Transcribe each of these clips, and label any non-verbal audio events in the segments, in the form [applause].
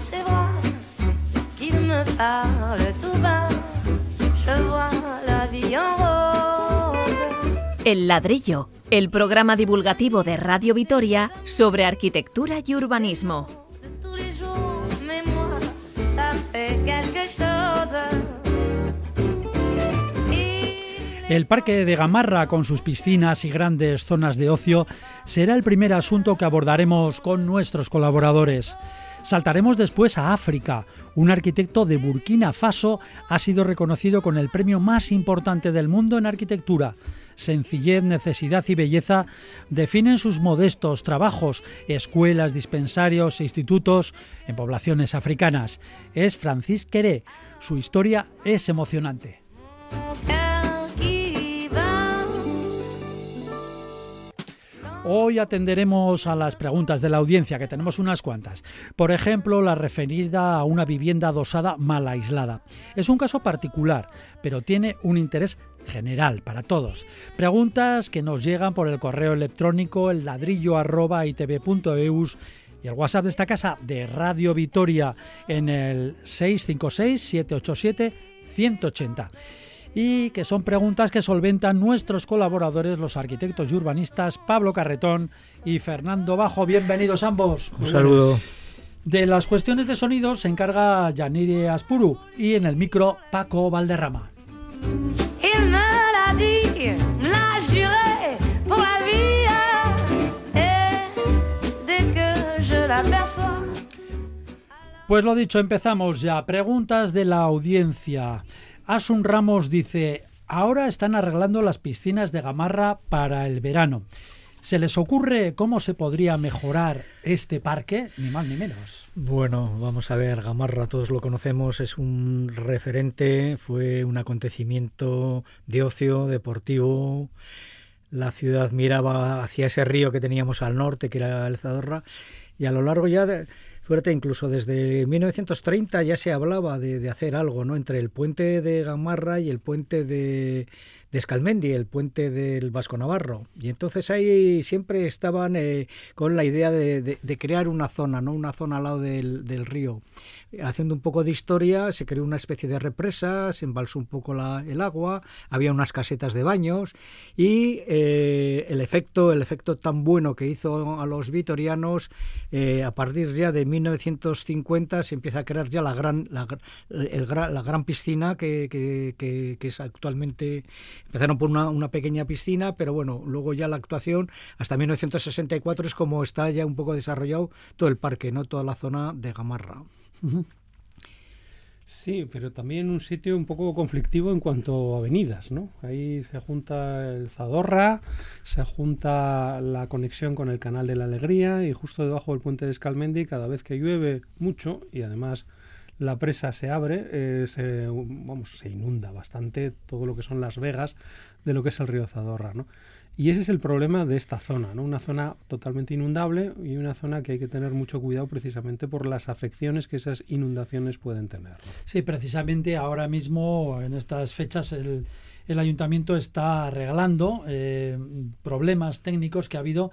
ses bras, qu'il me parle tout bas. Je vois la vie en rose. El ladrillo, el programa divulgativo de Radio Vitoria sobre arquitectura y urbanismo. de tous les jours, mais moi, ça fait quelque chose. Il El Parque de Gamarra, con sus piscinas y grandes zonas de ocio, será el primer asunto que abordaremos con nuestros colaboradores. Saltaremos después a África. Un arquitecto de Burkina Faso ha sido reconocido con el premio más importante del mundo en arquitectura. Sencillez, necesidad y belleza definen sus modestos trabajos, escuelas, dispensarios e institutos en poblaciones africanas. Es Francis Queré. Su historia es emocionante. Hoy atenderemos a las preguntas de la audiencia, que tenemos unas cuantas. Por ejemplo, la referida a una vivienda adosada mal aislada. Es un caso particular, pero tiene un interés general para todos. Preguntas que nos llegan por el correo electrónico el itv.eus y el WhatsApp de esta casa de Radio Vitoria en el 656-787-180 y que son preguntas que solventan nuestros colaboradores, los arquitectos y urbanistas Pablo Carretón y Fernando Bajo. Bienvenidos ambos. Un saludo. De las cuestiones de sonido se encarga Yanire Aspuru y en el micro Paco Valderrama. Pues lo dicho, empezamos ya. Preguntas de la audiencia. Asun Ramos dice, ahora están arreglando las piscinas de Gamarra para el verano. ¿Se les ocurre cómo se podría mejorar este parque? Ni más ni menos. Bueno, vamos a ver, Gamarra, todos lo conocemos, es un referente, fue un acontecimiento de ocio, deportivo. La ciudad miraba hacia ese río que teníamos al norte, que era el Zadorra, y a lo largo ya, de, incluso desde 1930 ya se hablaba de, hacer algo, ¿no? Entre el puente de Gamarra y el puente de, Escalmendi, el puente del Vasco Navarro. Y entonces ahí siempre estaban eh, con la idea de, de, de, crear una zona, ¿no? Una zona al lado del, del, río. Haciendo un poco de historia, se creó una especie de represa, se embalsó un poco el agua, había unas casetas de baños y eh, el efecto, el efecto tan bueno que hizo a los vitorianos, eh, a partir ya de 1950 se empieza a crear ya la gran, la, gran piscina que es actualmente Empezaron por una, una, pequeña piscina, pero bueno, luego ya la actuación hasta 1964 es como está ya un poco desarrollado todo el parque, no toda la zona de Gamarra. Sí, pero también un sitio un poco conflictivo en cuanto a avenidas, ¿no? Ahí se junta el Zadorra, se junta la conexión con el Canal de la Alegría y justo debajo del puente de Escalmendi, cada vez que llueve mucho y además la presa se abre, eh, se, vamos, se inunda bastante todo lo que son las vegas de lo que es el río Zadorra, ¿no? Y ese es el problema de esta zona, ¿no? Una zona totalmente inundable y una zona que hay que tener mucho cuidado precisamente por las afecciones que esas inundaciones pueden tener. Sí, precisamente ahora mismo, en estas fechas, el, el ayuntamiento está arreglando eh, problemas técnicos que ha habido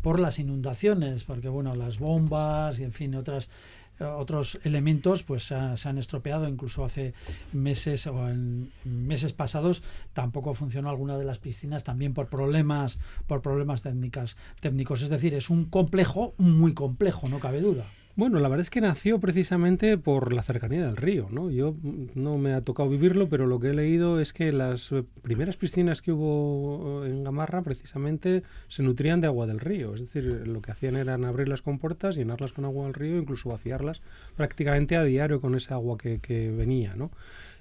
por las inundaciones, porque bueno, las bombas y en fin, otras otros elementos pues se, se, han estropeado incluso hace meses o en meses pasados tampoco funcionó alguna de las piscinas también por problemas por problemas técnicas técnicos. Es decir es un complejo muy complejo no cabe duda bueno, la verdad es que nació precisamente por la cercanía del río, ¿no? Yo no me ha tocado vivirlo, pero lo que he leído es que las primeras piscinas que hubo en Gamarra precisamente se nutrían de agua del río, es decir, lo que hacían eran abrir las compuertas, llenarlas con agua del río, incluso vaciarlas prácticamente a diario con esa agua que, que venía, ¿no?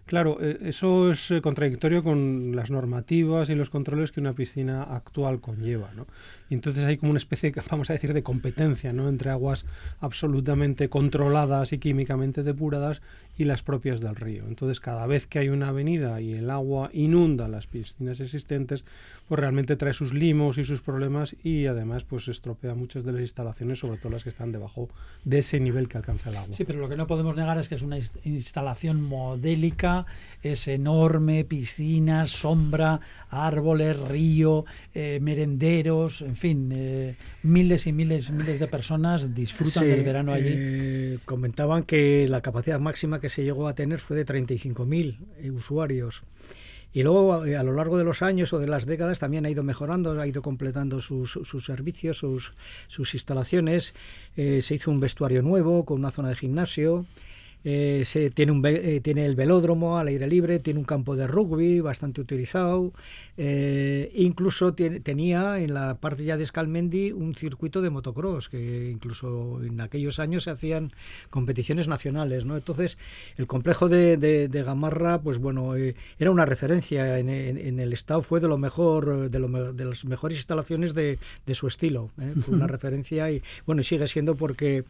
Claro, eso es contradictorio con las normativas y los controles que una piscina actual conlleva, ¿no? Y entonces hay como una especie, [laughs] vamos a decir, de competencia, ¿no? Entre aguas absolutamente controladas y químicamente depuradas y las propias del río. Entonces, cada vez que hay una avenida y el agua inunda las piscinas existentes, pues realmente trae sus limos y sus problemas y además pues estropea muchas de las instalaciones, sobre todo las que están debajo de ese nivel que alcanza el agua. Sí, pero lo que no podemos negar es que es una instalación modélica es enorme, piscinas, sombra, árboles, río, eh, merenderos, en fin, eh, miles y miles miles de personas disfrutan del verano allí. Eh, comentaban que la capacidad máxima que se llegó a tener fue de 35.000 usuarios. Y luego, a lo largo de los años o de las décadas, también ha ido mejorando, ha ido completando sus, sus servicios, sus, sus instalaciones. se hizo un vestuario nuevo con una zona de gimnasio. Eh, se, tiene, un, eh, tiene el velódromo al aire libre, tiene un campo de rugby bastante utilizado, eh, incluso tenía en la parte ya de Scalmendi un circuito de motocross, que incluso en aquellos años se hacían competiciones nacionales. ¿no? Entonces, el complejo de, Gamarra, pues bueno, era una referencia en, el Estado, fue de lo mejor, de, lo, de las mejores instalaciones de, de su estilo, fue una [laughs] referencia y bueno, sigue siendo porque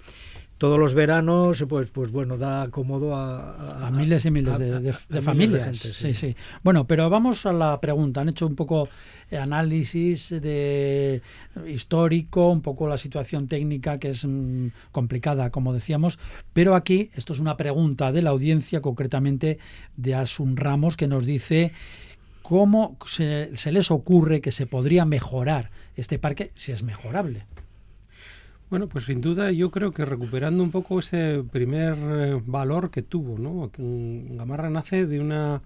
todos los veranos, pues, pues bueno, da cómodo a, miles y miles de, familias. sí. sí. Bueno, pero vamos a la pregunta. Han hecho un poco análisis de histórico, un poco la situación técnica que es mm, complicada, como decíamos, pero aquí esto es una pregunta de la audiencia, concretamente de Asun Ramos, que nos dice cómo se les ocurre que se podría mejorar este parque si es mejorable. Bueno, pues sin duda yo creo que recuperando un poco ese primer eh, valor que tuvo, ¿no? Gamarra nace de una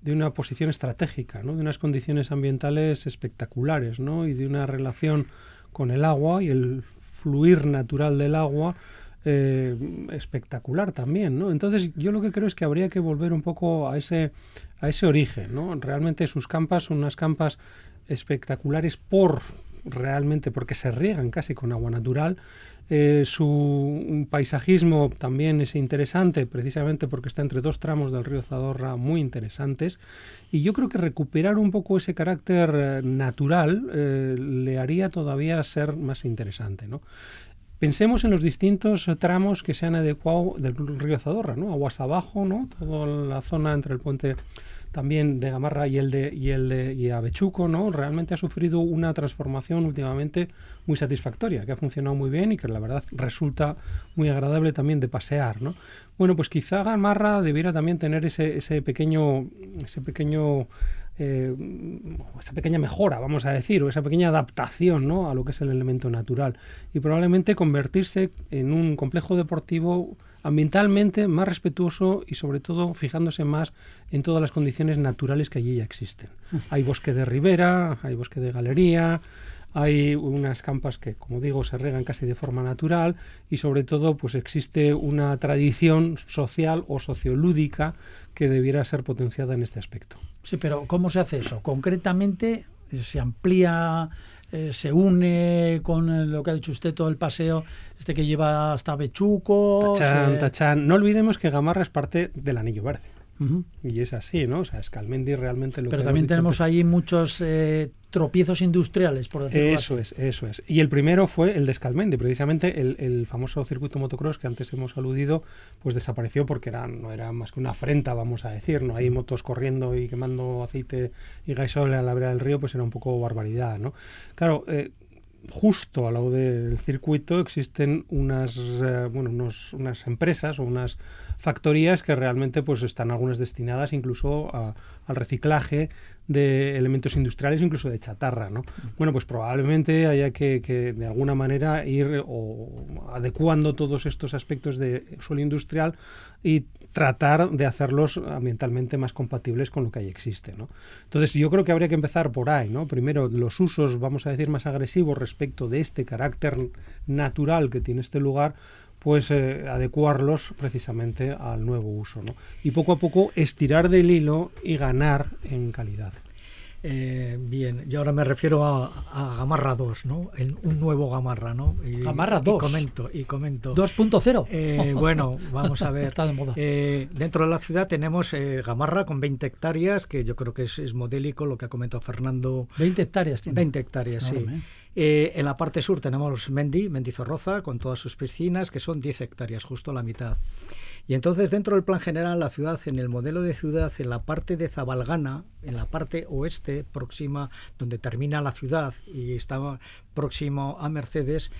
de una posición estratégica, ¿no? De unas condiciones ambientales espectaculares, ¿no? Y de una relación con el agua y el fluir natural del agua eh, espectacular también, ¿no? Entonces yo lo que creo es que habría que volver un poco a ese a ese origen, ¿no? Realmente sus campas son unas campas espectaculares por realmente porque se riegan casi con agua natural. Eh, su paisajismo también es interesante, precisamente porque está entre dos tramos del río Zadorra muy interesantes. Y yo creo que recuperar un poco ese carácter eh, natural eh, le haría todavía ser más interesante. ¿no? Pensemos en los distintos tramos que se han adecuado del río Zadorra, ¿no? Aguas abajo, ¿no? Toda la zona entre el puente también de Gamarra y el de y el de y Avechuco, ¿no? Realmente ha sufrido una transformación últimamente muy satisfactoria, que ha funcionado muy bien y que la verdad resulta muy agradable también de pasear, ¿no? Bueno, pues quizá Gamarra debiera también tener ese, ese pequeño ese pequeño eh, esa pequeña mejora, vamos a decir, o esa pequeña adaptación ¿no? a lo que es el elemento natural y probablemente convertirse en un complejo deportivo ambientalmente más respetuoso y sobre todo fijándose más en todas las condiciones naturales que allí ya existen. Hay bosque de ribera, hay bosque de galería, hay unas campas que, como digo, se regan casi de forma natural y sobre todo pues existe una tradición social o sociolúdica que debiera ser potenciada en este aspecto. Sí, pero ¿cómo se hace eso? Concretamente, se amplía eh, se une con eh, lo que ha dicho usted, todo el paseo este que lleva hasta Bechuco. Tachán, Tachán. No olvidemos que Gamarra es parte del Anillo Verde. Y es así, ¿no? O sea, Escalmendi realmente lo Pero también tenemos ahí muchos eh, tropiezos industriales, por decirlo eso es, eso es. Y el primero fue el de Escalmendi, precisamente el, famoso circuito motocross que antes hemos aludido, pues desapareció porque era, no era más que una afrenta, vamos a decir, ¿no? Hay motos corriendo y quemando aceite y gaisol a la vera del río, pues era un poco barbaridad, ¿no? Claro, eh, justo al lado del circuito existen unas, eh, bueno, unas empresas o unas factorías que realmente pues están algunas destinadas incluso al reciclaje de elementos industriales, incluso de chatarra, ¿no? Bueno, pues probablemente haya que, de alguna manera ir o adecuando todos estos aspectos de suelo industrial y tratar de hacerlos ambientalmente más compatibles con lo que ahí existe, ¿no? Entonces yo creo que habría que empezar por ahí, ¿no? Primero los usos, vamos a decir, más agresivos respecto de este carácter natural que tiene este lugar, pues eh, adecuarlos precisamente al nuevo uso. ¿no? Y poco a poco estirar del hilo y ganar en calidad. Eh, bien, yo ahora me refiero a, Gamarra 2, ¿no? un nuevo Gamarra, ¿no? Gamarra 2. Y comento, y comento. 2.0. Eh, bueno, vamos a ver. [laughs] Está de moda. dentro de la ciudad tenemos Gamarra con 20 hectáreas, que yo creo que es, modélico lo que ha comentado Fernando. 20 hectáreas tiene. 20 hectáreas, sí. Eh, en la parte sur tenemos Mendi, Mendizorroza, con todas sus piscinas, que son 10 hectáreas, justo la mitad. Y entonces, dentro del plan general, la ciudad, en el modelo de ciudad, en la parte de Zabalgana, en la parte oeste, próxima, donde termina la ciudad y está próximo a Mercedes,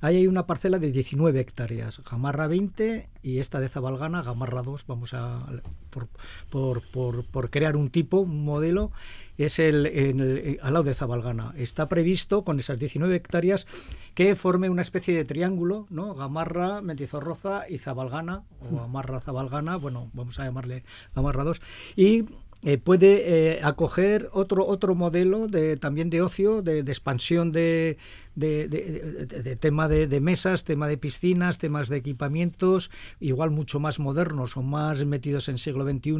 ahí hay una parcela de 19 hectáreas, Gamarra 20 y esta de Zabalgana, Gamarra 2, vamos a, por, por, por, por crear un tipo, un modelo, es el, en el, al lado de Zabalgana. Está previsto con esas 19 hectáreas que forme una especie de triángulo, ¿no? Gamarra, Mentizorroza y Zabalgana, o Gamarra Zabalgana, bueno, vamos a llamarle Gamarra 2, y eh, puede eh, acoger otro otro modelo de también de ocio de, de expansión de, de, de, de tema de, mesas tema de piscinas temas de equipamientos igual mucho más modernos o más metidos en siglo XXI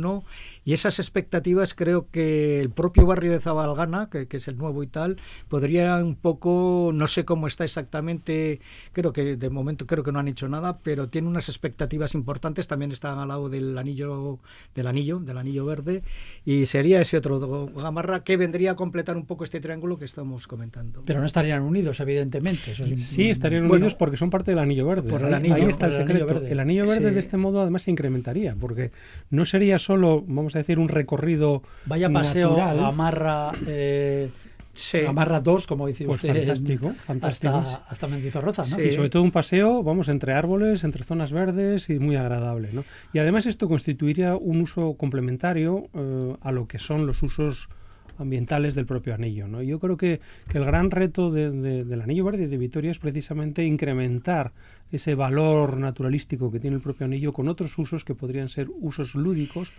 y esas expectativas creo que el propio barrio de Zabalgana que, que es el nuevo y tal podría un poco no sé cómo está exactamente creo que de momento creo que no han hecho nada pero tiene unas expectativas importantes también están al lado del anillo del anillo del anillo verde y sería ese otro Gamarra que vendría a completar un poco este triángulo que estamos comentando. Pero no estarían unidos, evidentemente. Eso es... Sí, estarían bueno, unidos porque son parte del anillo verde. Por el anillo, Ahí está el por el secreto. anillo verde. El anillo verde Sí. de este modo además se incrementaría, porque no sería solo, vamos a decir, un recorrido Vaya paseo natural, Gamarra, eh, Sí. Gamarra 2, como dice Pues usted. fantástico, fantástico. Hasta, hasta Mendizorroza, ¿no? Sí. Y sobre todo un paseo, vamos, entre árboles, entre zonas verdes y muy agradable. ¿no? Y además esto constituiría un uso complementario eh, a lo que son los usos ambientales del propio anillo. ¿no? Yo creo que, que el gran reto de- de- del anillo verde de Vitoria es precisamente incrementar ese valor naturalístico que tiene el propio anillo con otros usos que podrían ser usos lúdicos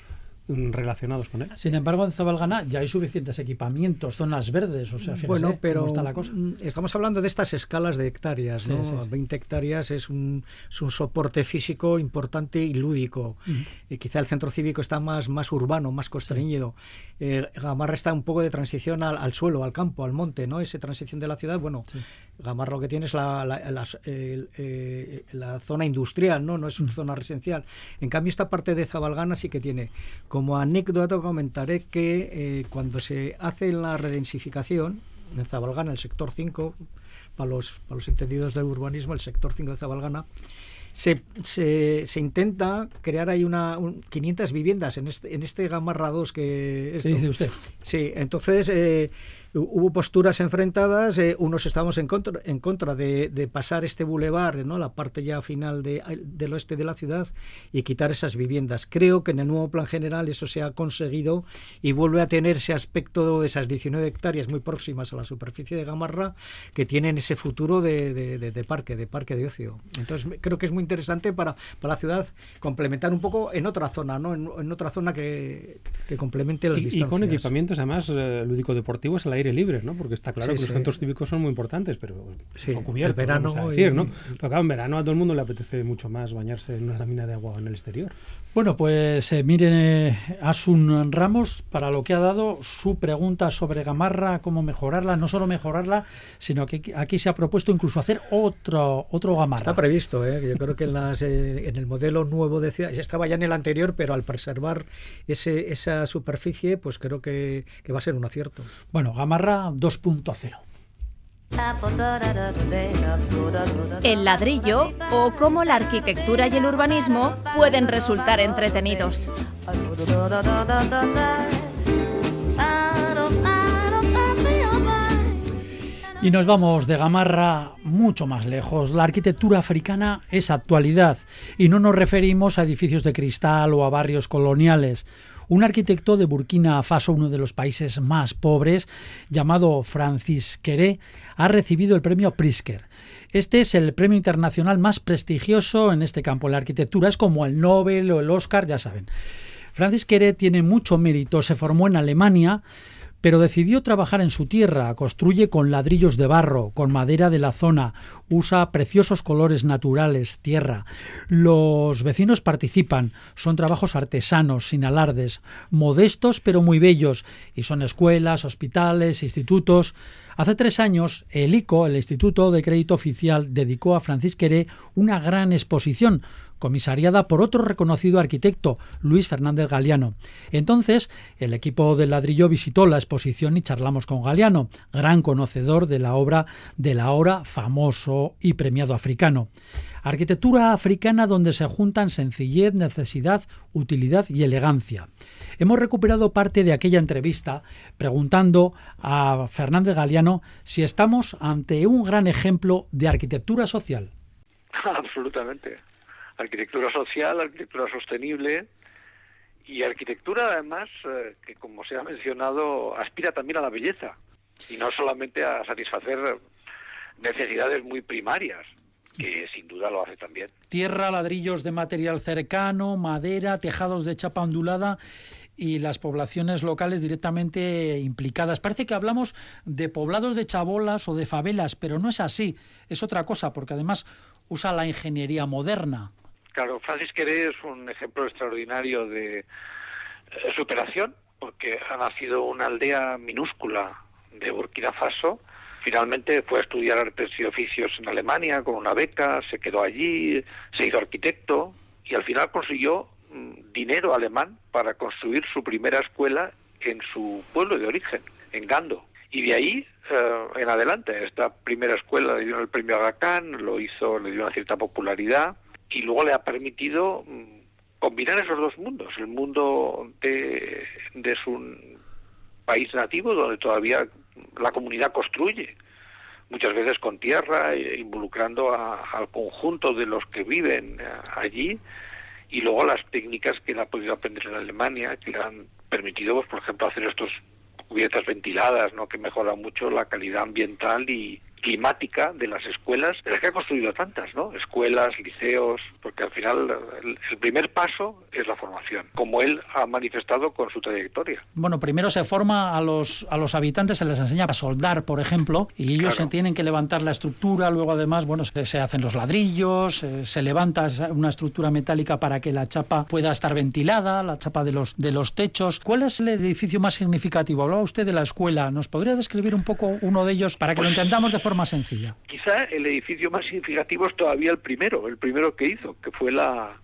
relacionados con él. Sin embargo, en Zabalgana ya hay suficientes equipamientos, zonas verdes, o sea, fíjese Bueno, pero cómo está la cosa. mm, estamos hablando de estas escalas de hectáreas, Sí, ¿no? sí, sí. 20 hectáreas es un, es un soporte físico importante y lúdico. Eh, quizá el centro cívico está más, más urbano, más constreñido. Eh, Gamarra está un poco de transición al, al suelo, al campo, al monte, ¿no? Esa transición de la ciudad, bueno, Gamarra lo que tiene es la, la, el- eh, la zona industrial, ¿no? No es una zona residencial. En cambio, esta parte de Zabalgana sí que tiene. Como anécdota comentaré que eh, cuando se hace la redensificación, en Zabalgana, el sector 5, para los, para los entendidos del urbanismo, el sector 5 de Zabalgana, se, se, se intenta crear ahí una un- 500 viviendas en este, en este Gamarra 2 que ¿Qué dice usted? Sí, entonces eh, hubo posturas enfrentadas, eh, unos estábamos en contra, en contra de, de pasar este bulevar, ¿no? la parte ya final de- del oeste de la ciudad y quitar esas viviendas. Creo que en el nuevo plan general eso se ha conseguido y vuelve a tener ese aspecto de esas 19 hectáreas muy próximas a la superficie de Gamarra que tienen ese futuro de, de- de- parque, de parque de ocio. Entonces creo que es muy interesante para, para la ciudad complementar un poco en otra zona, ¿no? en, en otra zona que, que complemente las Y, y distancias. con equipamientos además eh, lúdico-deportivos al aire libre, ¿no? Porque está claro Sí, que sí. los centros cívicos son muy importantes, pero Sí, son cubiertos, el verano vamos a decir, y- ¿no? Pero claro, en verano a todo el mundo le apetece mucho más bañarse en una lámina de agua en el exterior. Bueno, pues eh, miren, eh, Asun Ramos, para lo que ha dado su pregunta sobre Gamarra, cómo mejorarla, no solo mejorarla, sino que aquí- aquí se ha propuesto incluso hacer otro, otro Gamarra. Está previsto, ¿eh? yo creo que en, las, eh, en el modelo nuevo de ciudad, estaba ya en el anterior, pero al preservar ese, esa superficie, pues creo que, que va a ser un acierto. Bueno, Gamarra 2.0. El ladrillo o cómo la arquitectura y el urbanismo pueden resultar entretenidos. Y nos vamos de Gamarra mucho más lejos. La arquitectura africana es actualidad y no nos referimos a edificios de cristal o a barrios coloniales. Un arquitecto de Burkina Faso, uno de los países más pobres, llamado Francis Queré, ha recibido el premio Pritzker. Este es el premio internacional más prestigioso en este campo. La arquitectura es como el Nobel o el Oscar, ya saben. Francis Queré tiene mucho mérito, se formó en Alemania, pero decidió trabajar en su tierra, construye con ladrillos de barro, con madera de la zona, usa preciosos colores naturales, tierra. Los vecinos participan, son trabajos artesanos, sin alardes, modestos pero muy bellos, y son escuelas, hospitales, institutos. Hace tres años, el ICO, el Instituto de Crédito Oficial, dedicó a Francis Queré una gran exposición, comisariada por otro reconocido arquitecto, Luis Fernández Galeano. Entonces, el equipo del ladrillo visitó la exposición y charlamos con Galeano, gran conocedor de la obra del ahora famoso y premiado africano. Arquitectura africana donde se juntan sencillez, necesidad, utilidad y elegancia. Hemos recuperado parte de aquella entrevista preguntando a Fernández Galeano si estamos ante un gran ejemplo de arquitectura social. [laughs] Absolutamente. Arquitectura social, arquitectura sostenible y arquitectura además eh, que como se ha mencionado aspira también a la belleza y no solamente a satisfacer necesidades muy primarias que sin duda lo hace también. Tierra, ladrillos de material cercano, madera, tejados de chapa ondulada y las poblaciones locales directamente implicadas. Parece que hablamos de poblados de chabolas o de favelas, pero no es así. Es otra cosa, porque además usa la ingeniería moderna. Claro, Francis Queré es un ejemplo extraordinario de eh, superación, porque ha nacido una aldea minúscula de Burkina Faso. Finalmente fue a estudiar artes y oficios en Alemania con una beca, se quedó allí, se hizo arquitecto y al final consiguió mm, dinero alemán para construir su primera escuela en su pueblo de origen, en Gando. Y de ahí eh, en adelante, esta primera escuela le dio el premio Aga Khan, lo hizo, le dio una cierta popularidad y luego le ha permitido mm, combinar esos dos mundos, el mundo de, de su país nativo, donde todavía la comunidad construye, muchas veces con tierra, eh, involucrando al conjunto de los que viven eh, allí, y luego las técnicas que él ha podido aprender en Alemania, que le han permitido, pues, por ejemplo, hacer estos cubiertas ventiladas, ¿no? que mejoran mucho la calidad ambiental y, climática de las escuelas, de las que ha construido tantas, ¿no? Escuelas, liceos, porque al final el, primer paso es la formación, como él ha manifestado con su trayectoria. Bueno, primero se forma a los, a los habitantes, se les enseña a soldar, por ejemplo, y ellos se tienen que levantar la estructura, luego además, bueno, se, hacen los ladrillos, eh, se, levanta una estructura metálica para que la chapa pueda estar ventilada, la chapa de los, de los techos. ¿Cuál es el edificio más significativo? Hablaba usted de la escuela, ¿nos podría describir un poco uno de ellos para que lo pues entendamos de forma más sencilla. Quizá el edificio más significativo es todavía el primero, el primero que hizo, que fue la,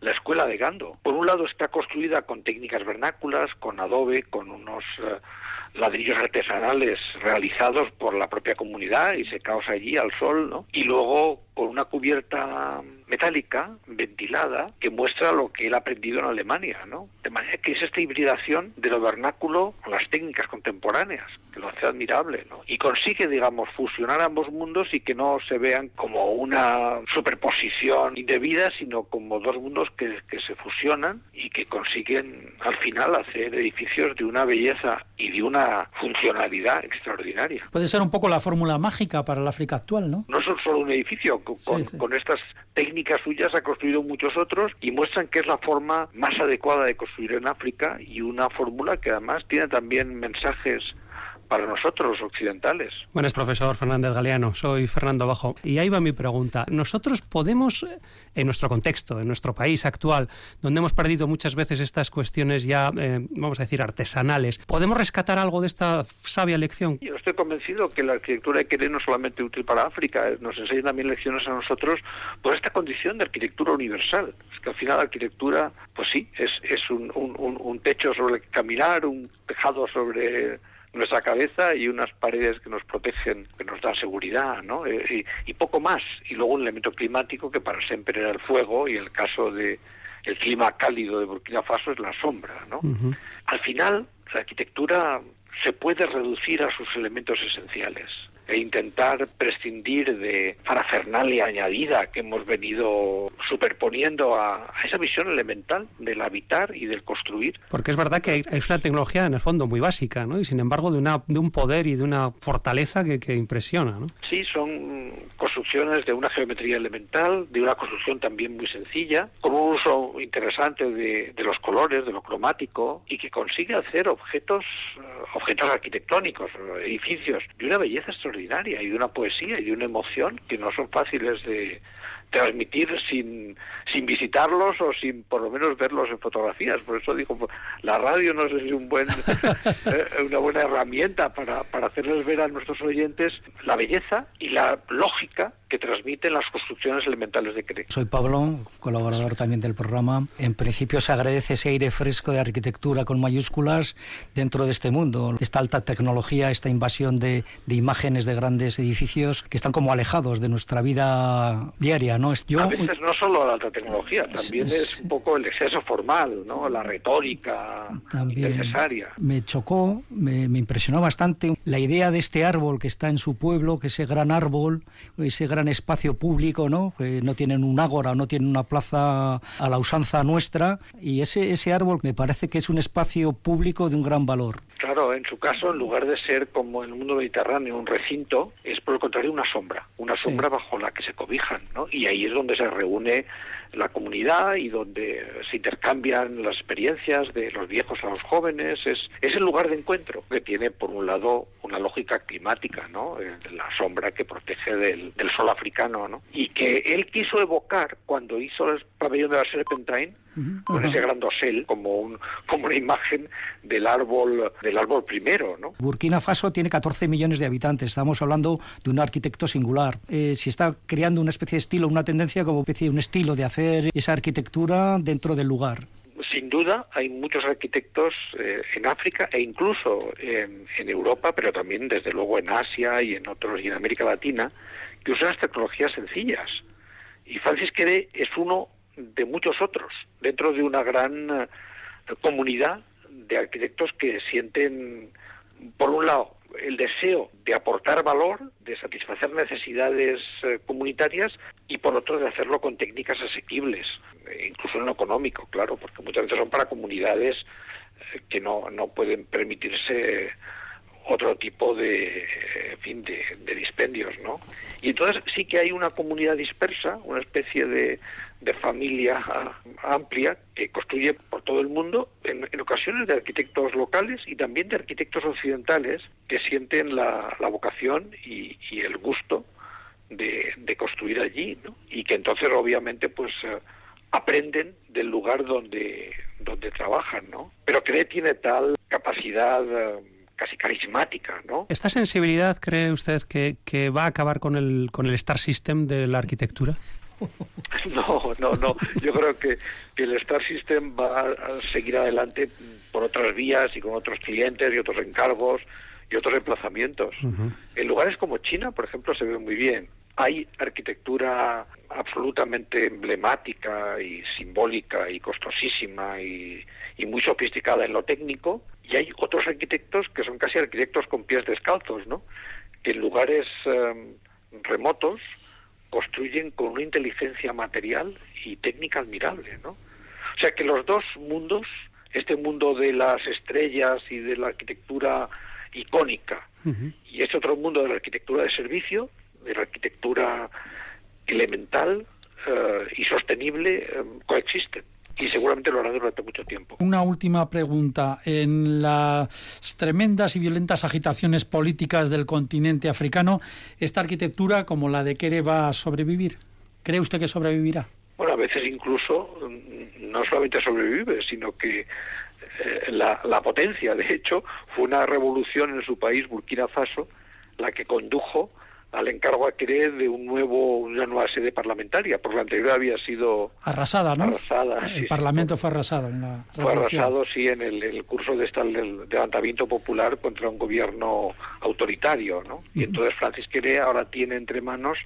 la escuela de Gando. Por un lado está construida con técnicas vernáculas, con adobe, con unos eh, ladrillos artesanales realizados por la propia comunidad y secados allí al sol, ¿no? Y luego con una cubierta metálica, ventilada, que muestra lo que él ha aprendido en Alemania, ¿no? De manera que es esta hibridación de lo vernáculo con las técnicas contemporáneas, que lo hace admirable, ¿no? Y consigue, digamos, fusionar ambos mundos y que no se vean como una superposición indebida, sino como dos mundos que, que se fusionan y que consiguen al final hacer edificios de una belleza y de una funcionalidad extraordinaria. Puede ser un poco la fórmula mágica para el África actual, ¿no? No son solo un edificio, con, estas técnicas suyas ha construido muchos otros y muestran que es la forma más adecuada de construir en África y una fórmula que además tiene también mensajes para nosotros occidentales. Buenas, profesor Fernández Galeano. Soy Fernando Bajo. Y ahí va mi pregunta. Nosotros podemos, en nuestro contexto, en nuestro país actual, donde hemos perdido muchas veces estas cuestiones ya, eh, vamos a decir, artesanales, ¿podemos rescatar algo de esta sabia lección? Yo estoy convencido que la arquitectura de querer no solamente útil para África, eh, nos enseña también lecciones a nosotros por esta condición de arquitectura universal. Es que al final la arquitectura, pues sí, es, es un, un techo sobre el que caminar, un tejado sobre nuestra cabeza y unas paredes que nos protegen, que nos dan seguridad, ¿no? Eh, y, poco más. Y luego un elemento climático que para siempre era el fuego y el caso de el clima cálido de Burkina Faso es la sombra, ¿no? Al final, la arquitectura se puede reducir a sus elementos esenciales e intentar prescindir de parafernalia añadida que hemos venido superponiendo a, esa visión elemental del habitar y del construir. Porque es verdad que es una tecnología en el fondo muy básica, ¿no? Y sin embargo de, una, de un poder y de una fortaleza que, que impresiona, ¿no? Sí, son construcciones de una geometría elemental, de una construcción también muy sencilla, con un uso interesante de, de los colores, de lo cromático, y que consigue hacer objetos, eh, objetos arquitectónicos, edificios, de una belleza extraordinaria y una poesía y una emoción que no son fáciles de transmitir sin, sin visitarlos o sin por lo menos verlos en fotografías. Por eso digo, pues, la radio no sé si es un buen, [laughs] eh, una buena herramienta para, para hacerles ver a nuestros oyentes la belleza y la lógica que transmiten las construcciones elementales de CRE. Soy Pablo, colaborador también del programa. En principio se agradece ese aire fresco de arquitectura con mayúsculas dentro de este mundo. Esta alta tecnología, esta invasión de, de imágenes de grandes edificios que están como alejados de nuestra vida diaria, ¿no? Es, yo... A veces no solo la alta tecnología, también es, un poco el exceso formal, ¿no? La retórica también necesaria. Me chocó, me, me, impresionó bastante la idea de este árbol que está en su pueblo, que ese gran árbol, ese gran espacio público, ¿no? Que no tienen un ágora, no tienen una plaza a la usanza nuestra, y ese, ese árbol me parece que es un espacio público de un gran valor. Claro, en su caso, en lugar de ser como en el mundo mediterráneo un recinto, es por el contrario una sombra, una sombra bajo la que se cobijan, ¿no? Y ahí es donde se reúne la comunidad y donde se intercambian las experiencias de los viejos a los jóvenes. Es, es el lugar de encuentro que tiene, por un lado, una lógica climática, ¿no? Eh, la sombra que protege del, del sol africano, ¿no? Y que él quiso evocar cuando hizo el pabellón de la Serpentine, con ese gran dosel como un como una imagen del árbol del árbol primero no Burkina Faso tiene 14 millones de habitantes estamos hablando de un arquitecto singular eh, si está creando una especie de estilo una tendencia como especie de un estilo de hacer esa arquitectura dentro del lugar. Sin duda, hay muchos arquitectos eh, en África e incluso en, Europa, pero también desde luego en Asia y en otros y en América Latina, que usan las tecnologías sencillas. Y Francis Quere es uno de muchos otros, dentro de una gran eh, comunidad de arquitectos que sienten, por un lado, el deseo de aportar valor, de satisfacer necesidades eh, comunitarias y por otro de hacerlo con técnicas asequibles, eh, incluso en lo económico, claro, porque muchas veces son para comunidades eh, que no, no pueden permitirse otro tipo de, fin, de, de, dispendios, ¿no? Y entonces sí que hay una comunidad dispersa, una especie de, de familia amplia que construye por todo el mundo, en, ocasiones de arquitectos locales y también de arquitectos occidentales que sienten la, vocación y, el gusto de, construir allí, ¿no? y que entonces obviamente pues eh, aprenden del lugar donde, donde trabajan, ¿no? Pero cree tiene tal capacidad eh, casi carismática, ¿no? ¿Esta sensibilidad cree usted que, que va a acabar con el, con el Star System de la arquitectura? [laughs] No, no, no. Yo creo que, el Star System va a seguir adelante por otras vías y con otros clientes y otros encargos y otros emplazamientos. En lugares como China, por ejemplo, se ve muy bien. Hay arquitectura absolutamente emblemática y simbólica y costosísima y, muy sofisticada en lo técnico y hay otros arquitectos que son casi arquitectos con pies descalzos, ¿no? Que en lugares eh, remotos construyen con una inteligencia material y técnica admirable, ¿no? O sea que los dos mundos, este mundo de las estrellas y de la arquitectura icónica y este otro mundo de la arquitectura de servicio, de la arquitectura elemental eh, y sostenible, eh, coexisten y seguramente lo hará durante mucho tiempo. Una última pregunta. En las tremendas y violentas agitaciones políticas del continente africano, ¿esta arquitectura como la de Kere va a sobrevivir? ¿Cree usted que sobrevivirá? Bueno, a veces incluso mm, no solamente sobrevive, sino que eh, la, la potencia, de hecho, fue una revolución en su país, Burkina Faso, la que condujo al encargo a querer de un nuevo, una nueva sede parlamentaria, porque la anterior había sido arrasada, ¿no? Arrasada, el Parlamento fue arrasado en la Fue arrasado, sí, en el, curso de esta, del levantamiento popular contra un gobierno autoritario, ¿no? Y entonces Francis Queré ahora tiene entre manos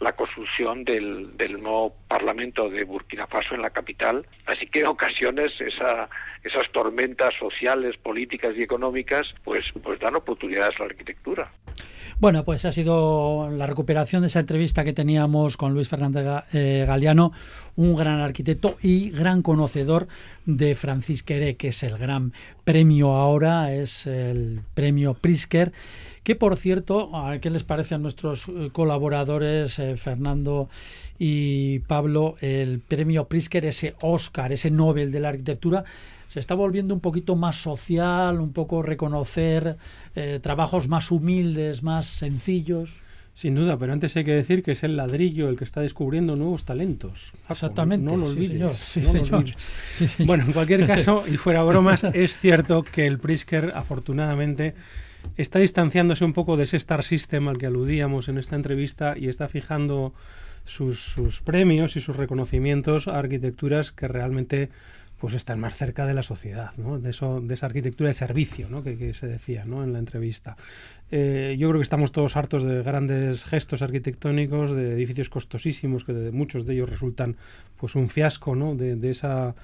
la construcción del, nuevo Parlamento de Burkina Faso en la capital. Así que en ocasiones esa, esas tormentas sociales, políticas y económicas pues, pues dan oportunidades a la arquitectura. Bueno, pues ha sido la recuperación de esa entrevista que teníamos con Luis Fernández eh, Galeano, un gran arquitecto y gran conocedor de Francis Queré, que es el gran premio ahora, es el premio Prisker, que por cierto, ¿qué les parece a nuestros eh, colaboradores, eh, Fernando y Pablo, el premio Prisker, ese Oscar, ese Nobel de la arquitectura? se está volviendo un poquito más social, un poco reconocer eh, trabajos más humildes, más sencillos. Sin duda, pero antes hay que decir que es el ladrillo el que está descubriendo nuevos talentos. Exactamente. No, lo olvides. Bueno, en cualquier caso, y fuera bromas, es cierto que el Prisker, afortunadamente, está distanciándose un poco de ese Star System al que aludíamos en esta entrevista y está fijando sus, premios y sus reconocimientos a arquitecturas que realmente pues están más cerca de la sociedad, ¿no? de, eso, de esa arquitectura de servicio ¿no? que, se decía ¿no? en la entrevista. Eh, yo creo que estamos todos hartos de grandes gestos arquitectónicos, de edificios costosísimos, que de, muchos de ellos resultan pues un fiasco ¿no? de esa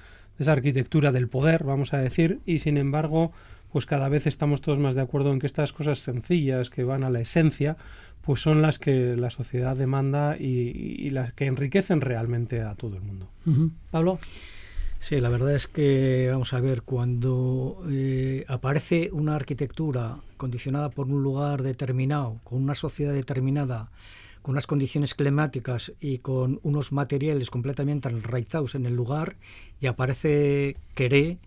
arquitectura del poder, vamos a decir, y sin embargo, pues cada vez estamos todos más de acuerdo en que estas cosas sencillas que van a la esencia, pues son las que la sociedad demanda y, las que enriquecen realmente a todo el mundo. Pablo. Sí, la verdad es que, vamos a ver, cuando eh, aparece una arquitectura condicionada por un lugar determinado, con una sociedad determinada, con unas condiciones climáticas y con unos materiales completamente enraizados en el lugar, y aparece Queré,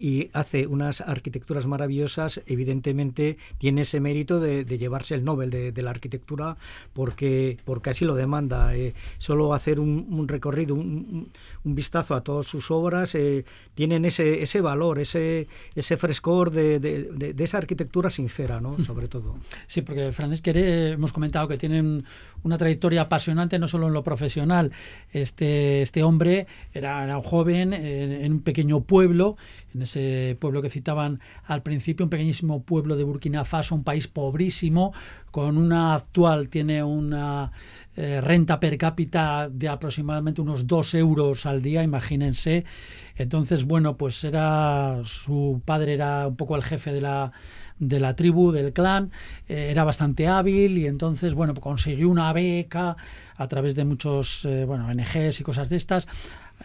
y hace unas arquitecturas maravillosas, evidentemente tiene ese mérito de, llevarse el Nobel de, la arquitectura porque, porque así lo demanda. Eh, solo hacer un, recorrido, un, vistazo a todas sus obras, eh, tienen ese, ese valor, ese, ese frescor de, esa arquitectura sincera, ¿no? sobre todo. Sí, porque Francis Queré, hemos comentado que tienen una trayectoria apasionante no solo en lo profesional. Este, este hombre era, era un joven en un pequeño pueblo en ese pueblo que citaban al principio, un pequeñísimo pueblo de Burkina Faso, un país pobrísimo, con una actual, tiene una eh, renta per cápita de aproximadamente unos 2 euros al día, imagínense. Entonces, bueno, pues era su padre era un poco el jefe de la de la tribu, del clan, eh, era bastante hábil y entonces, bueno, consiguió una beca a través de muchos, eh, bueno, ONGs y cosas de estas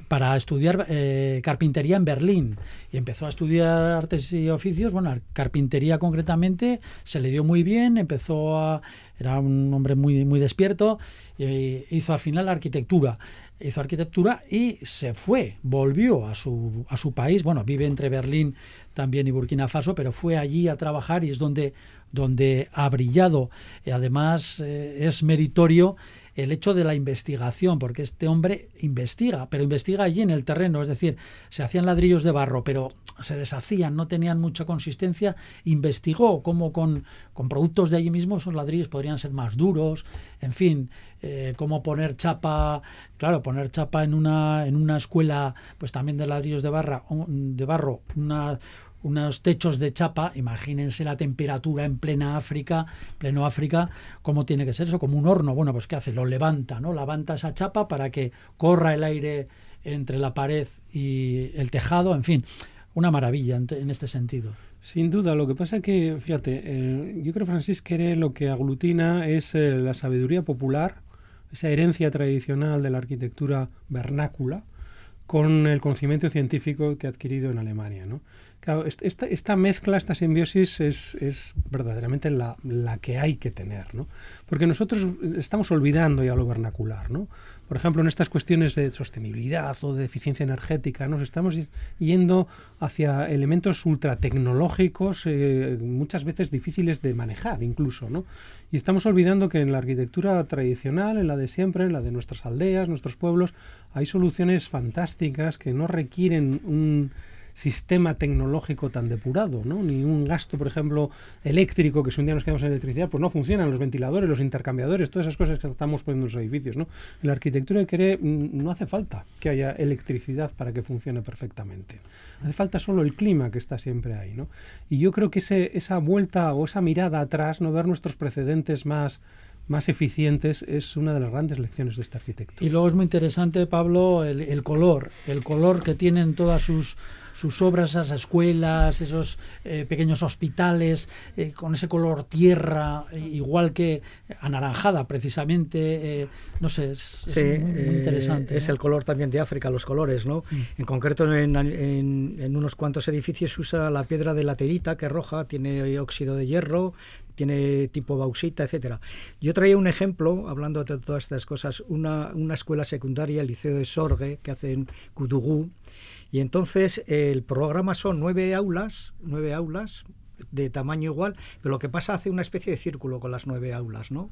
para estudiar eh, carpintería en Berlín. Y empezó a estudiar artes y oficios, bueno, carpintería concretamente, se le dio muy bien, empezó a era un hombre muy muy despierto e hizo al final arquitectura. Hizo arquitectura y se fue, volvió a su, a su país, bueno, vive entre Berlín también y Burkina Faso, pero fue allí a trabajar y es donde, donde ha brillado. Y además eh, es meritorio el hecho de la investigación, porque este hombre investiga, pero investiga allí en el terreno, es decir, se hacían ladrillos de barro, pero se deshacían, no tenían mucha consistencia, investigó cómo con, con productos de allí mismo esos ladrillos podrían ser más duros, en fin, eh, cómo poner chapa, claro, poner chapa en una, en una escuela, pues también de ladrillos de, barra, de barro, una unos techos de chapa, imagínense la temperatura en plena África, pleno África, cómo tiene que ser eso, como un horno. Bueno, pues ¿qué hace? Lo levanta, ¿no? Levanta esa chapa para que corra el aire entre la pared y el tejado, en fin, una maravilla en, este sentido. Sin duda, lo que pasa que, fíjate, eh, yo creo Francis lo que aglutina es eh, la sabiduría popular, esa herencia tradicional de la arquitectura vernácula, con el conocimiento científico que ha adquirido en Alemania. ¿no? Claro, esta, esta, mezcla, esta simbiosis es, es verdaderamente la, la, que hay que tener, ¿no? Porque nosotros estamos olvidando ya lo vernacular, ¿no? Por ejemplo, en estas cuestiones de sostenibilidad o de eficiencia energética, nos estamos yendo hacia elementos ultratecnológicos, eh, muchas veces difíciles de manejar incluso, ¿no? Y estamos olvidando que en la arquitectura tradicional, en la de siempre, en la de nuestras aldeas, nuestros pueblos, hay soluciones fantásticas que no requieren un sistema tecnológico tan depurado, ¿no? Ni un gasto, por ejemplo, eléctrico, que si un día nos quedamos en electricidad, pues no funcionan los ventiladores, los intercambiadores, todas esas cosas que estamos poniendo en los edificios, ¿no? En la arquitectura de Queré mm, no hace falta que haya electricidad para que funcione perfectamente. Hace falta solo el clima que está siempre ahí, ¿no? Y yo creo que ese, esa vuelta o esa mirada atrás, no ver nuestros precedentes más más eficientes es una de las grandes lecciones de esta arquitectura. Y luego es muy interesante, Pablo, el, el color, el color que tienen todas sus sus obras, esas escuelas, esos eh, pequeños hospitales, eh, con ese color tierra, igual que anaranjada precisamente, eh, no sé, es, muy, interesante. Es el color también de África, los colores, ¿no? Mm. En concreto en, en, unos cuantos edificios se usa la piedra de laterita, que es roja, tiene óxido de hierro, tiene tipo bauxita, etcétera. Yo traía un ejemplo, hablando de todas estas cosas, una, una escuela secundaria, el Liceo de Sorgue, que hace en Kudugú, y entonces el programa son nueve aulas, nueve aulas de tamaño igual, pero lo que pasa hace una especie de círculo con las nueve aulas, ¿no?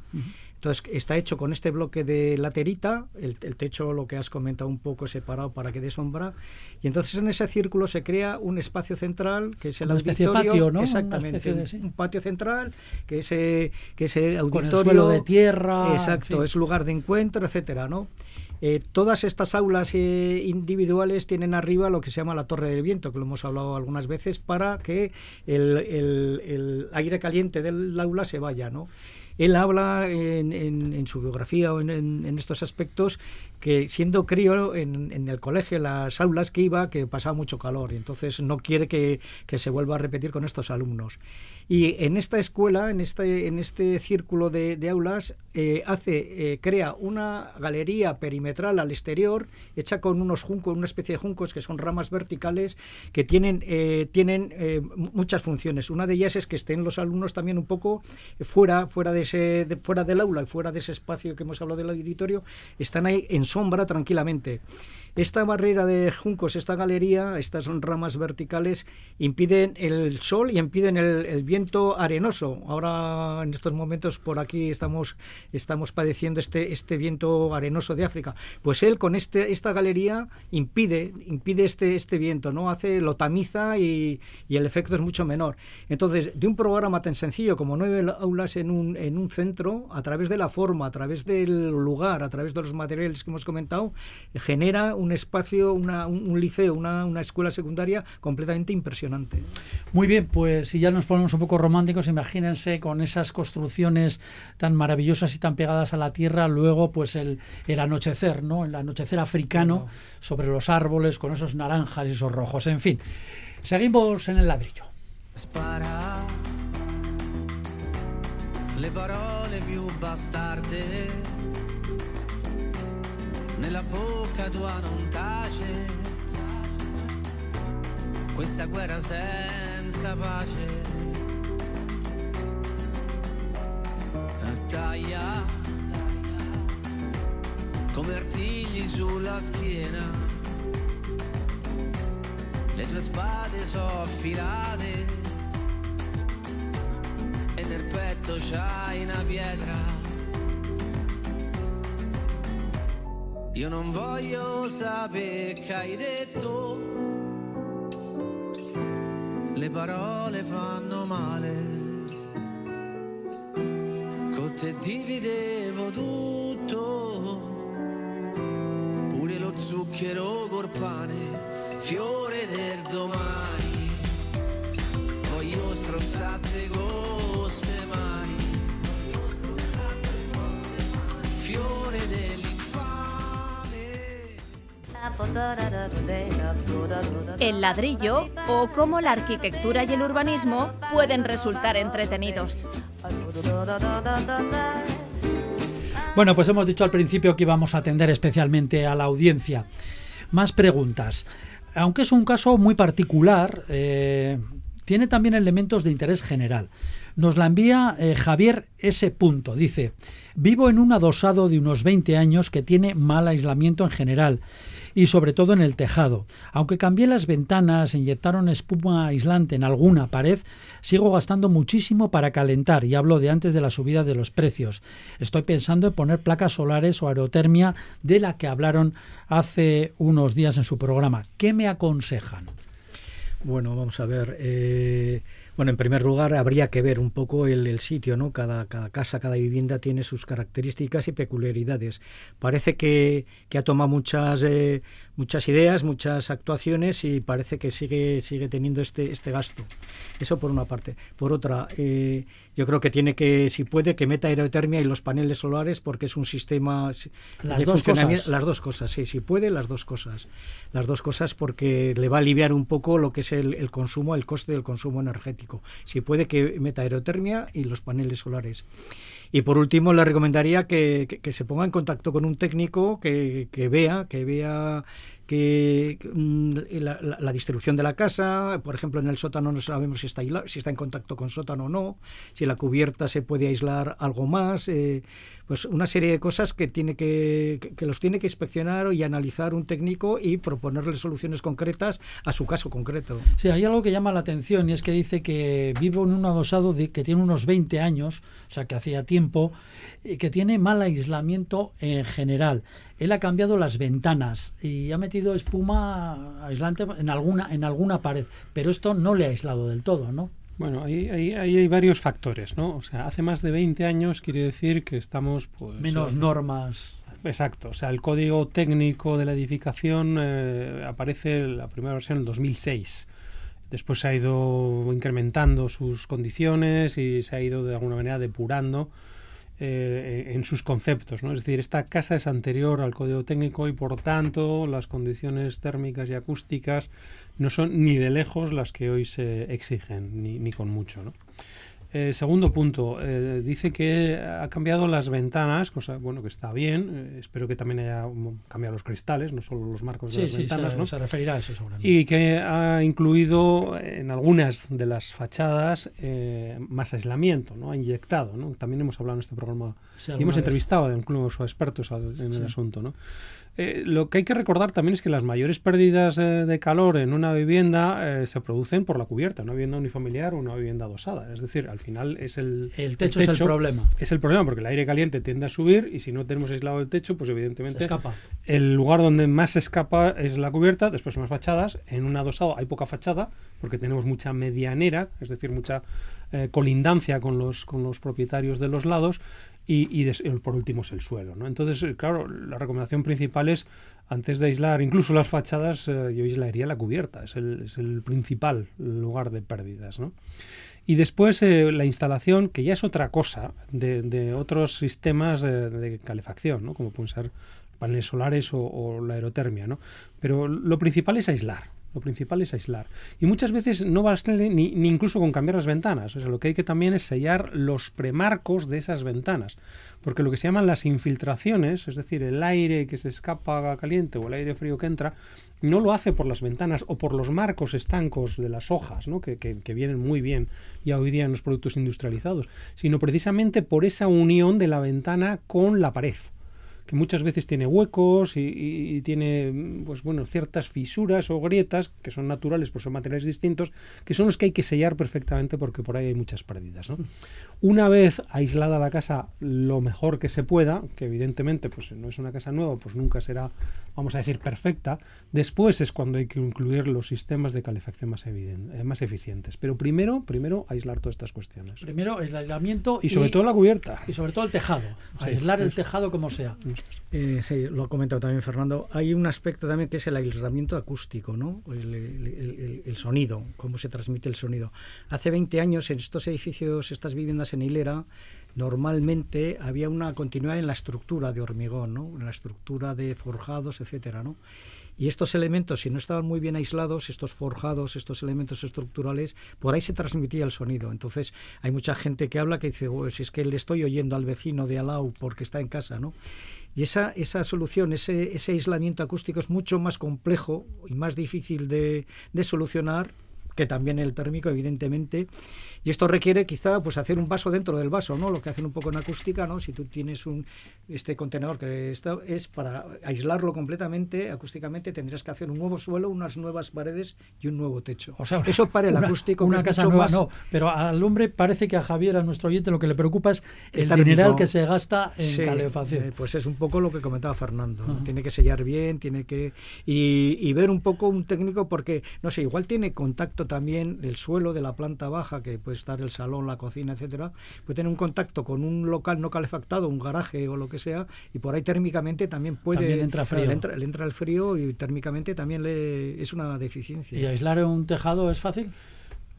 Entonces está hecho con este bloque de laterita, el, techo, lo que has comentado un poco separado para que dé sombra, y entonces en ese círculo se crea un espacio central que es el auditorio, patio, ¿no? exactamente, un, patio central que ese que ese auditorio de tierra, exacto, es lugar de encuentro, etcétera, ¿no? Eh, todas estas aulas eh, individuales tienen arriba lo que se llama la torre del viento, que lo hemos hablado algunas veces, para que el, el aire caliente del aula se vaya, ¿no? Él habla en, su biografía o en, estos aspectos que siendo crío en, el colegio, las aulas que iba, que pasaba mucho calor y entonces no quiere que, se vuelva a repetir con estos alumnos. Y en esta escuela, en este, en este círculo de, aulas, eh, hace, eh, crea una galería perimetral al exterior, hecha con unos juncos, una especie de juncos que son ramas verticales que tienen, eh, tienen muchas funciones. Una de ellas es que estén los alumnos también un poco fuera, fuera, de fuera del aula y fuera de ese espacio que hemos hablado del auditorio, están ahí en sombra tranquilamente. Esta barrera de juncos, esta galería, estas ramas verticales impiden el sol y impiden el, viento arenoso. Ahora, en estos momentos, por aquí estamos, estamos padeciendo este, este viento arenoso de África. Pues él con este, esta galería impide, impide este, este viento, ¿no? Hace, lo tamiza y, y el efecto es mucho menor. Entonces, de un programa tan sencillo como nueve aulas en un, en un centro, a través de la forma, a través del lugar, a través de los materiales que hemos comentado, genera espacio, un, liceo, una, una, escuela secundaria completamente impresionante. Muy bien, pues si ya nos ponemos un poco románticos, imagínense con esas construcciones tan maravillosas y tan pegadas a la tierra, luego pues el, el anochecer, ¿no? El anochecer africano sobre los árboles con esos naranjas y esos rojos, en fin. Seguimos en el ladrillo. le parole più bastarde nella bocca tua non tace. Questa guerra senza pace. Taglia come artigli sulla schiena. Le tue spade sono affilate e nel petto c'hai una pietra Io non voglio sapere che hai detto, le parole fanno male, con te dividevo tutto, pure lo zucchero col pane, fiore del domani, voglio strozzate con El ladrillo o cómo la arquitectura y el urbanismo pueden resultar entretenidos. Bueno, pues hemos dicho al principio que íbamos a atender especialmente a la audiencia. Más preguntas. Aunque es un caso muy particular, eh, tiene también elementos de interés general. Nos la envía eh, Javier S. Punto. Dice, vivo en un adosado de unos 20 años que tiene mal aislamiento en general y sobre todo en el tejado. Aunque cambié las ventanas, inyectaron espuma aislante en alguna pared, sigo gastando muchísimo para calentar y hablo de antes de la subida de los precios. Estoy pensando en poner placas solares o aerotermia de la que hablaron hace unos días en su programa. ¿Qué me aconsejan? Bueno, vamos a ver. Eh, bueno, en primer lugar, habría que ver un poco el, sitio, ¿no? Cada, cada, casa, cada vivienda tiene sus características y peculiaridades. Parece que, que ha tomado muchas, eh, muchas ideas, muchas actuaciones y parece que sigue, sigue teniendo este, este gasto. Eso por una parte. Por otra, eh, yo creo que tiene que, si puede, que meta aerotermia y los paneles solares porque es un sistema las de dos Cosas. Las dos cosas, sí, si puede, las dos cosas. Las dos cosas porque le va a aliviar un poco lo que es el, el consumo, el coste del consumo energético. Si puede, que meta aerotermia y los paneles solares. Y por último, le recomendaría que, se ponga en contacto con un técnico que, que vea, que vea que mm, la, distribución de la casa, por ejemplo, en el sótano no sabemos si está, si está en contacto con sótano o no, si la cubierta se puede aislar algo más, eh, pues una serie de cosas que tiene que, que, los tiene que inspeccionar y analizar un técnico y proponerle soluciones concretas a su caso concreto. Sí, hay algo que llama la atención y es que dice que vivo en un adosado de, que tiene unos 20 años, o sea que hacía tiempo, y que tiene mal aislamiento en general. Él ha cambiado las ventanas y ha metido espuma aislante en alguna, en alguna pared, pero esto no le ha aislado del todo, ¿no? Bueno, ahí, hay varios factores, ¿no? O sea, hace más de 20 años quiere decir que estamos, pues... Menos normas exacto. O sea, el código técnico de la edificación eh, aparece la primera versión en el 2006. Después se ha ido incrementando sus condiciones y se ha ido de alguna manera depurando eh, en sus conceptos. ¿no? Es decir, esta casa es anterior al código técnico y por tanto las condiciones térmicas y acústicas no son ni de lejos las que hoy se exigen, ni, ni con mucho. ¿no? Eh, segundo punto, eh, dice que ha cambiado las ventanas, cosa bueno que está bien. eh, espero que también haya cambiado los cristales, no solo los marcos de las sí, ventanas, se, ¿no? se referirá a eso seguramente. Y que ha incluido en algunas de las fachadas eh, más aislamiento, ¿no? Ha inyectado, ¿no? También hemos hablado en este programa Sí, y hemos vez. entrevistado incluso a expertos en el asunto, ¿no? Eh, lo que hay que recordar también es que las mayores pérdidas eh, de calor en una vivienda eh, se producen por la cubierta, una vivienda unifamiliar o una vivienda adosada. Es decir, al final es el, El techo es el problema. Es el problema porque el aire caliente tiende a subir y si no tenemos aislado el techo, pues Se evidentemente escapa. el lugar donde más se escapa es la cubierta, después son las fachadas. En un adosado hay poca fachada porque tenemos mucha medianera, es decir, mucha colindancia con los, con los propietarios de los lados. Y, por último es el suelo. ¿no? Entonces, eh, claro, la recomendación principal es, antes de aislar incluso las fachadas, eh, yo aislaría la cubierta. Es el, es el principal lugar de pérdidas. ¿no? Y después eh, la instalación, que ya es otra cosa, de, otros sistemas de calefacción, ¿no? como pueden ser paneles solares o, o la aerotermia. ¿no? Pero lo principal es aislar. Lo principal es aislar. Y muchas veces no basta ni, ni incluso con cambiar las ventanas. O sea, lo que hay que también es sellar los premarcos de esas ventanas. Porque lo que se llaman las infiltraciones, es decir, el aire que se escapa caliente o el aire frío que entra, no lo hace por las ventanas o por los marcos estancos de las hojas, ¿no? que, que- que vienen muy bien ya hoy día en los productos industrializados, sino precisamente por esa unión de la ventana con la pared que muchas veces tiene huecos y, tiene pues bueno ciertas fisuras o grietas que son naturales pues son materiales distintos que son los que hay que sellar perfectamente porque por ahí hay muchas pérdidas ¿no? Una vez aislada la casa lo mejor que se pueda que evidentemente pues no es una casa nueva pues nunca será vamos a decir perfecta después es cuando hay que incluir los sistemas de calefacción más eviden- eh, más eficientes pero primero primero aislar todas estas cuestiones Primero el aislamiento y sobre todo la cubierta y sobre todo el tejado. Sí, aislar el tejado como sea. Eh, sí, lo ha comentado también Fernando. Hay un aspecto también que es el aislamiento acústico, ¿no? El, el- el- el sonido, cómo se transmite el sonido. Hace 20 años en estos edificios, estas viviendas en hilera, normalmente había una continuidad en la estructura de hormigón, ¿no? En la estructura de forjados, etcétera, ¿no? Y estos elementos, si no estaban muy bien aislados, estos forjados, estos elementos estructurales, por ahí se transmitía el sonido. Entonces, hay mucha gente que habla que dice, "Oh, si es que le estoy oyendo al vecino de Alau porque está en casa, ¿no? Y esa, esa solución, ese, ese aislamiento acústico es mucho más complejo y más difícil de, de solucionar que también el térmico, evidentemente. Y esto requiere quizá pues hacer un vaso dentro del vaso, ¿no? Lo que hacen un poco en acústica, ¿no? Si tú tienes un este contenedor que está, es para aislarlo completamente, acústicamente, tendrías que hacer un nuevo suelo, unas nuevas paredes y un nuevo techo. O sea, Eso para el una- acústico Una que casa nueva más- no, pero al hombre parece que a Javier, a nuestro oyente, lo que le preocupa es el, El dineral que se gasta en Sí, calefacción. eh, pues es un poco lo que comentaba Fernando. Tiene que sellar bien, tiene que. Y, y ver un poco un técnico, porque, no sé, igual tiene contacto también el suelo de la planta baja, que puede estar el salón, la cocina, etcétera. Puede tener un contacto con un local no calefactado, un garaje o lo que sea, y por ahí térmicamente también puede. También entra frío. Le entra, le entra el frío y térmicamente también le, es una deficiencia. ¿Y aislar un tejado es fácil?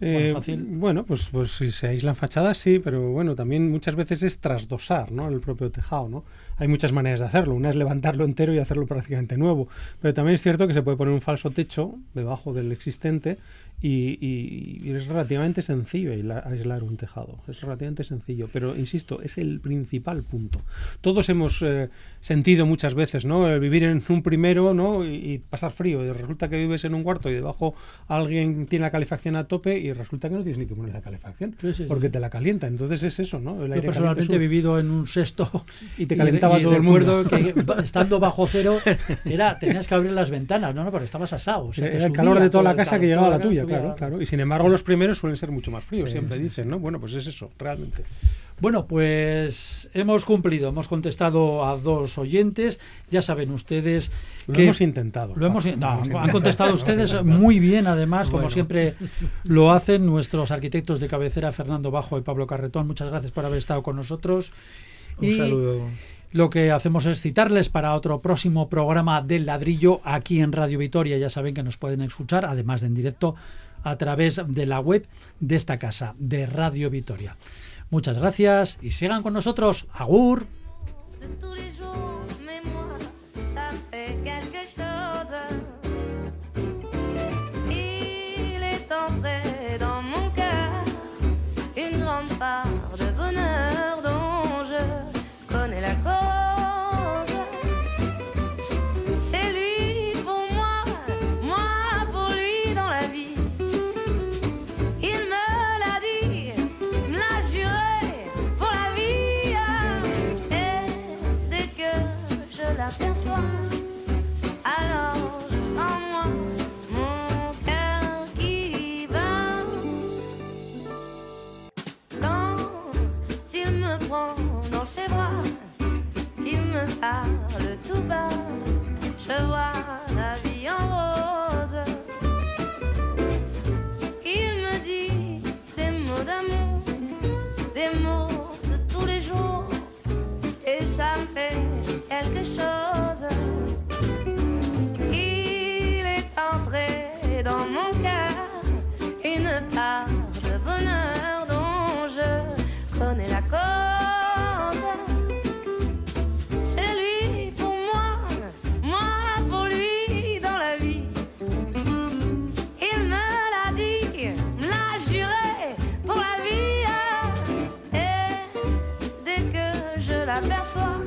Eh, fácil. bueno, pues, pues si se aíslan fachadas, sí, pero bueno, también muchas veces es trasdosar ¿no? el propio tejado. ¿no? Hay muchas maneras de hacerlo. Una es levantarlo entero y hacerlo prácticamente nuevo. Pero también es cierto que se puede poner un falso techo debajo del existente y, y- y es relativamente sencillo aisla- aislar un tejado. Es relativamente sencillo. Pero insisto, es el principal punto. Todos hemos eh, sentido muchas veces ¿no? El vivir en un primero ¿no? y, y pasar frío. Y resulta que vives en un cuarto y debajo alguien tiene la calefacción a tope y resulta que no tienes ni que poner la calefacción Sí, sí, sí. porque te la calienta. Entonces es eso, ¿no? El Yo personalmente he vivido en un sexto [laughs] Y te calentaba todo el mundo. que [laughs] estando bajo cero era tenías que abrir las ventanas, no, no, porque estabas asado. o sea, te Era el calor de toda la casa que llegaba a la tuya, y sin embargo, los primeros suelen ser mucho más fríos, siempre dicen, ¿no? Bueno, pues es eso, realmente. Bueno, pues hemos cumplido, hemos contestado a dos oyentes. Ya saben ustedes lo que. Hemos intentado. Lo hemos, no, [laughs] han contestado ustedes muy bien, además, como siempre lo hacen nuestros arquitectos de cabecera, Fernando Bajo y Pablo Carretón. Muchas gracias por haber estado con nosotros. Un y... saludo. Lo que hacemos es citarles para otro próximo programa del ladrillo aquí en Radio Vitoria. Ya saben que nos pueden escuchar, además de en directo, a través de la web de esta casa, de Radio Vitoria. Muchas gracias y sigan con nosotros. Agur. Le tout bas. abençoa.